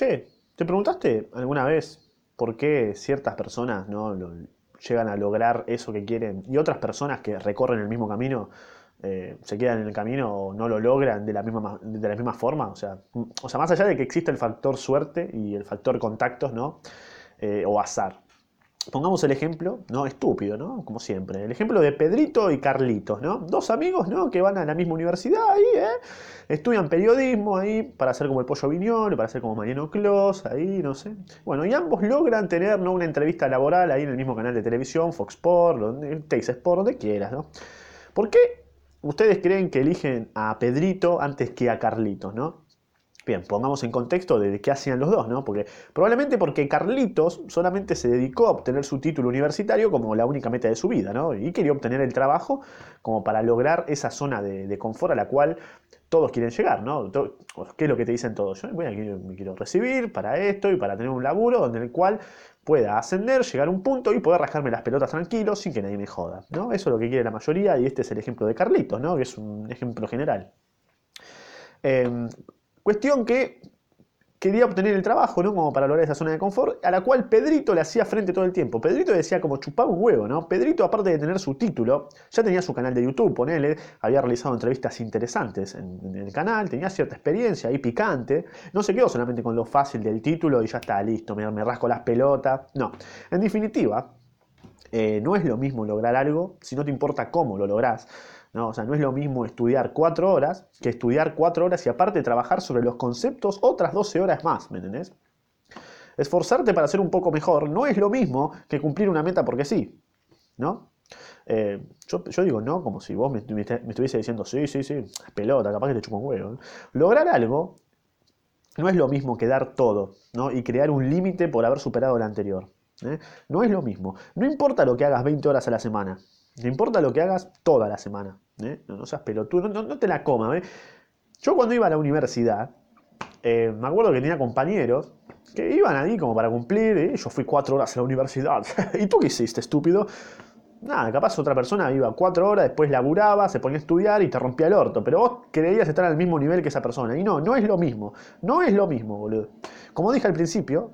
che, ¿te preguntaste alguna vez por qué ciertas personas no llegan a lograr eso que quieren y otras personas que recorren el mismo camino eh, se quedan en el camino o no lo logran de la misma, de la misma forma? O sea, o sea, más allá de que existe el factor suerte y el factor contactos, ¿no? Eh, o azar. Pongamos el ejemplo, ¿no? Estúpido, ¿no? Como siempre. El ejemplo de Pedrito y Carlitos, ¿no? Dos amigos, ¿no? Que van a la misma universidad ahí, ¿eh? Estudian periodismo ahí para ser como el Pollo Viñol, para ser como Mariano Clos, ahí, no sé. Bueno, y ambos logran tener, ¿no? Una entrevista laboral ahí en el mismo canal de televisión, Fox Sport, Tex Sport, donde quieras, ¿no? ¿Por qué ustedes creen que eligen a Pedrito antes que a Carlitos, ¿no? Bien, pongamos en contexto de qué hacían los dos, ¿no? Porque probablemente porque Carlitos solamente se dedicó a obtener su título universitario como la única meta de su vida, ¿no? Y quería obtener el trabajo como para lograr esa zona de, confort a la cual todos quieren llegar, ¿no? ¿Qué es lo que te dicen todos? Yo me quiero recibir para esto y para tener un laburo donde el cual pueda ascender, llegar a un punto y poder rajarme las pelotas tranquilo sin que nadie me joda, ¿no? Eso es lo que quiere la mayoría y este es el ejemplo de Carlitos, ¿no? Que es un ejemplo general. Eh, Cuestión que quería obtener el trabajo, ¿no? Como para lograr esa zona de confort, a la cual Pedrito le hacía frente todo el tiempo. Pedrito decía como chupaba un huevo, ¿no? Pedrito, aparte de tener su título, ya tenía su canal de YouTube, ponele, había realizado entrevistas interesantes en, el canal, tenía cierta experiencia ahí picante, no se quedó solamente con lo fácil del título y ya está listo, me, rasco las pelotas. No, en definitiva, eh, no es lo mismo lograr algo si no te importa cómo lo lográs. ¿No? O sea, no es lo mismo estudiar cuatro horas que estudiar cuatro horas y aparte trabajar sobre los conceptos otras 12 horas más, ¿me entendés? Esforzarte para ser un poco mejor no es lo mismo que cumplir una meta porque sí, ¿no? Eh, yo, digo no como si vos me, estuviese diciendo sí, sí, sí, pelota, capaz que te chupo un huevo. Lograr algo no es lo mismo que dar todo, ¿no? Y crear un límite por haber superado el anterior. ¿eh? No es lo mismo. No importa lo que hagas 20 horas a la semana. No importa lo que hagas toda la semana. ¿eh? No, seas pelotudo, no, te la comas. ¿eh? Yo cuando iba a la universidad, eh, me acuerdo que tenía compañeros que iban ahí como para cumplir. Yo fui cuatro horas a la universidad. ¿Y tú qué hiciste, estúpido? Nada, capaz otra persona iba cuatro horas, después laburaba, se ponía a estudiar y te rompía el orto. Pero vos creías estar al mismo nivel que esa persona. Y no, no es lo mismo. No es lo mismo, boludo. Como dije al principio,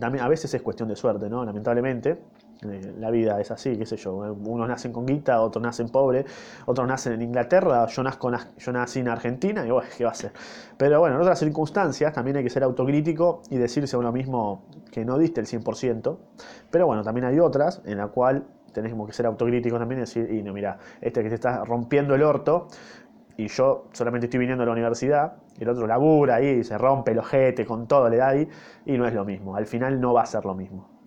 también a veces es cuestión de suerte, ¿no? Lamentablemente. Eh, la vida es así, qué sé yo. Unos nacen con guita, otros nacen pobres, otros nacen en Inglaterra, yo, nazco, yo nací en Argentina y bueno, ¿qué va a ser? Pero bueno, en otras circunstancias también hay que ser autocrítico y decirse a uno mismo que no diste el 100%. Pero bueno, también hay otras en la cual tenemos que ser autocríticos también y decir, y no, mira, este que te está rompiendo el orto, y yo solamente estoy viniendo a la universidad, el otro labura ahí, se rompe el ojete con todo, le da ahí, y no es lo mismo. Al final no va a ser lo mismo.